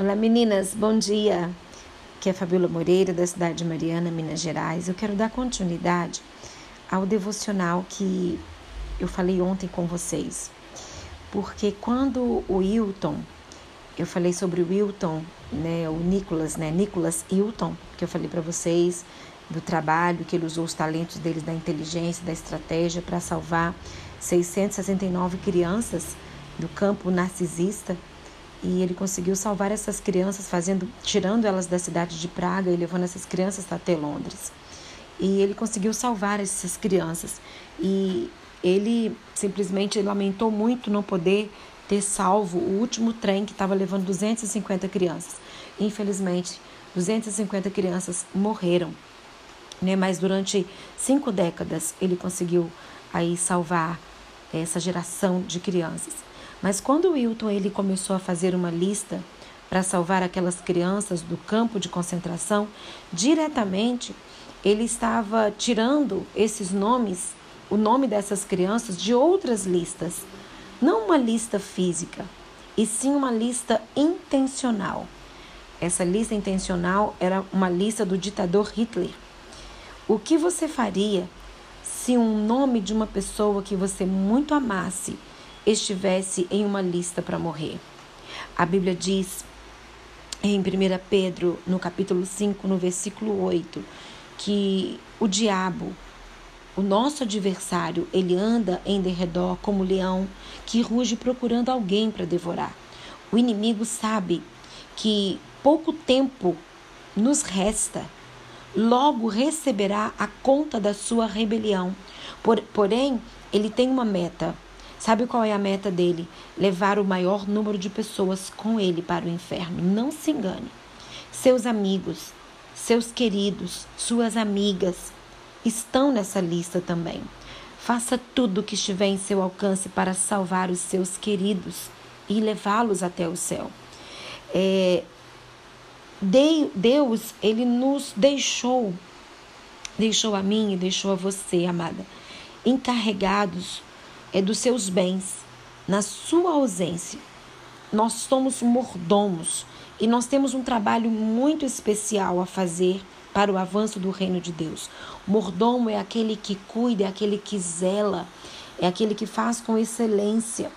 Olá meninas, bom dia. Aqui é Fabiola Moreira, da cidade de Mariana, Minas Gerais. Eu quero dar continuidade ao devocional que eu falei ontem com vocês. Porque quando o Wilton, eu falei sobre o Wilton, né, o Nicolas, né, Nicolas Hilton, que eu falei para vocês do trabalho, que ele usou os talentos deles da inteligência, da estratégia para salvar 669 crianças do campo narcisista e ele conseguiu salvar essas crianças, fazendo, tirando elas da cidade de Praga e levando essas crianças até Londres. E ele conseguiu salvar essas crianças. E ele simplesmente lamentou muito não poder ter salvo o último trem que estava levando 250 crianças. Infelizmente, 250 crianças morreram. Né? Mas durante cinco décadas ele conseguiu aí salvar essa geração de crianças. Mas quando Wilton ele começou a fazer uma lista para salvar aquelas crianças do campo de concentração, diretamente ele estava tirando esses nomes, o nome dessas crianças de outras listas, não uma lista física, e sim uma lista intencional. Essa lista intencional era uma lista do ditador Hitler. O que você faria se um nome de uma pessoa que você muito amasse estivesse em uma lista para morrer. A Bíblia diz em 1 Pedro, no capítulo 5, no versículo 8, que o diabo, o nosso adversário, ele anda em derredor como leão que ruge procurando alguém para devorar. O inimigo sabe que pouco tempo nos resta, logo receberá a conta da sua rebelião. Por, porém, ele tem uma meta Sabe qual é a meta dele? Levar o maior número de pessoas com ele para o inferno. Não se engane. Seus amigos, seus queridos, suas amigas estão nessa lista também. Faça tudo o que estiver em seu alcance para salvar os seus queridos e levá-los até o céu. É, Deus, ele nos deixou, deixou a mim e deixou a você, amada, encarregados é dos seus bens, na sua ausência. Nós somos mordomos e nós temos um trabalho muito especial a fazer para o avanço do reino de Deus. Mordomo é aquele que cuida, é aquele que zela, é aquele que faz com excelência.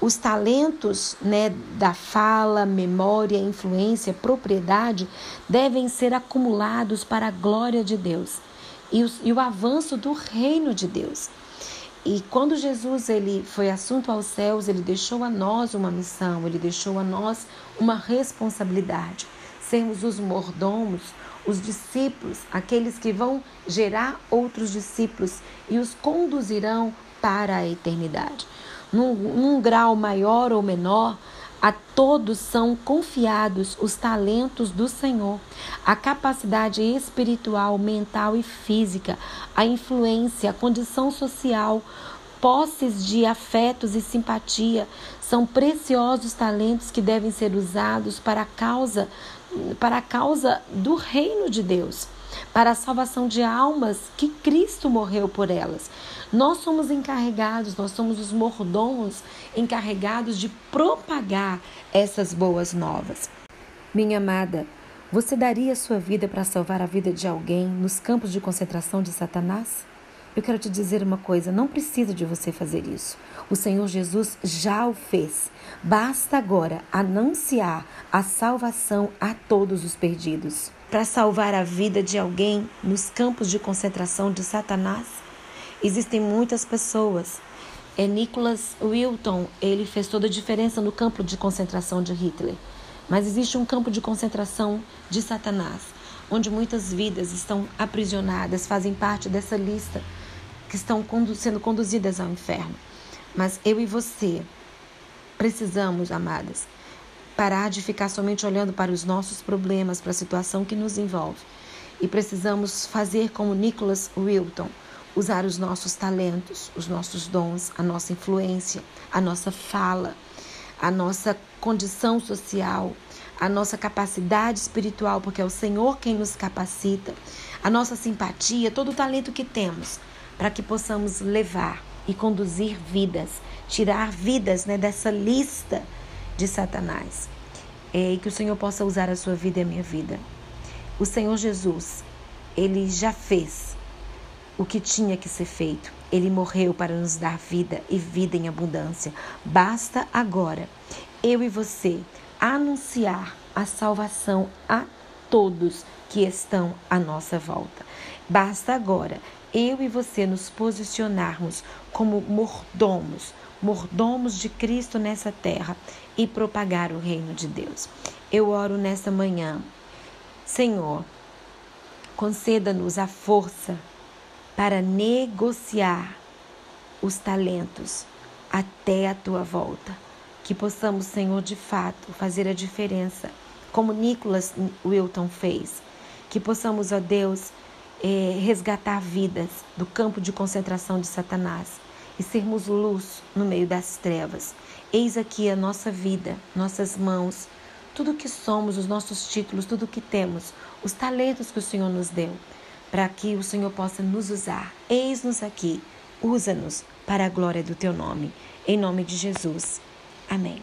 Os talentos né, da fala, memória, influência, propriedade devem ser acumulados para a glória de Deus e, os, e o avanço do reino de Deus. E quando Jesus ele foi assunto aos céus, ele deixou a nós uma missão, ele deixou a nós uma responsabilidade. Sermos os mordomos, os discípulos, aqueles que vão gerar outros discípulos e os conduzirão para a eternidade. Num, num grau maior ou menor, a todos são confiados os talentos do Senhor, a capacidade espiritual, mental e física, a influência, a condição social, posses de afetos e simpatia são preciosos talentos que devem ser usados para a causa para a causa do reino de Deus para a salvação de almas que Cristo morreu por elas. Nós somos encarregados, nós somos os mordomos encarregados de propagar essas boas novas. Minha amada, você daria sua vida para salvar a vida de alguém nos campos de concentração de Satanás? Eu quero te dizer uma coisa: não precisa de você fazer isso. O Senhor Jesus já o fez. Basta agora anunciar a salvação a todos os perdidos. Para salvar a vida de alguém nos campos de concentração de Satanás, existem muitas pessoas. É Nicholas Wilton, ele fez toda a diferença no campo de concentração de Hitler. Mas existe um campo de concentração de Satanás, onde muitas vidas estão aprisionadas, fazem parte dessa lista que estão sendo conduzidas ao inferno. Mas eu e você precisamos, amadas, parar de ficar somente olhando para os nossos problemas, para a situação que nos envolve. E precisamos fazer como Nicholas Wilton, usar os nossos talentos, os nossos dons, a nossa influência, a nossa fala, a nossa condição social, a nossa capacidade espiritual, porque é o Senhor quem nos capacita, a nossa simpatia, todo o talento que temos para que possamos levar e conduzir vidas, tirar vidas né, dessa lista de Satanás. é, e que o Senhor possa usar a sua vida e a minha vida. O Senhor Jesus, ele já fez o que tinha que ser feito. Ele morreu para nos dar vida e vida em abundância. Basta agora eu e você anunciar a salvação a todos que estão à nossa volta. Basta agora eu e você nos posicionarmos como mordomos, mordomos de Cristo nessa terra e propagar o reino de Deus. Eu oro nessa manhã, Senhor, conceda-nos a força para negociar os talentos até a tua volta que possamos, Senhor, de fato fazer a diferença, como Nicholas Wilton fez. Que possamos, ó Deus, é, resgatar vidas do campo de concentração de Satanás e sermos luz no meio das trevas. Eis aqui a nossa vida, nossas mãos, tudo o que somos, os nossos títulos, tudo o que temos, os talentos que o Senhor nos deu, para que o Senhor possa nos usar. Eis-nos aqui, usa-nos para a glória do teu nome. Em nome de Jesus. Amém.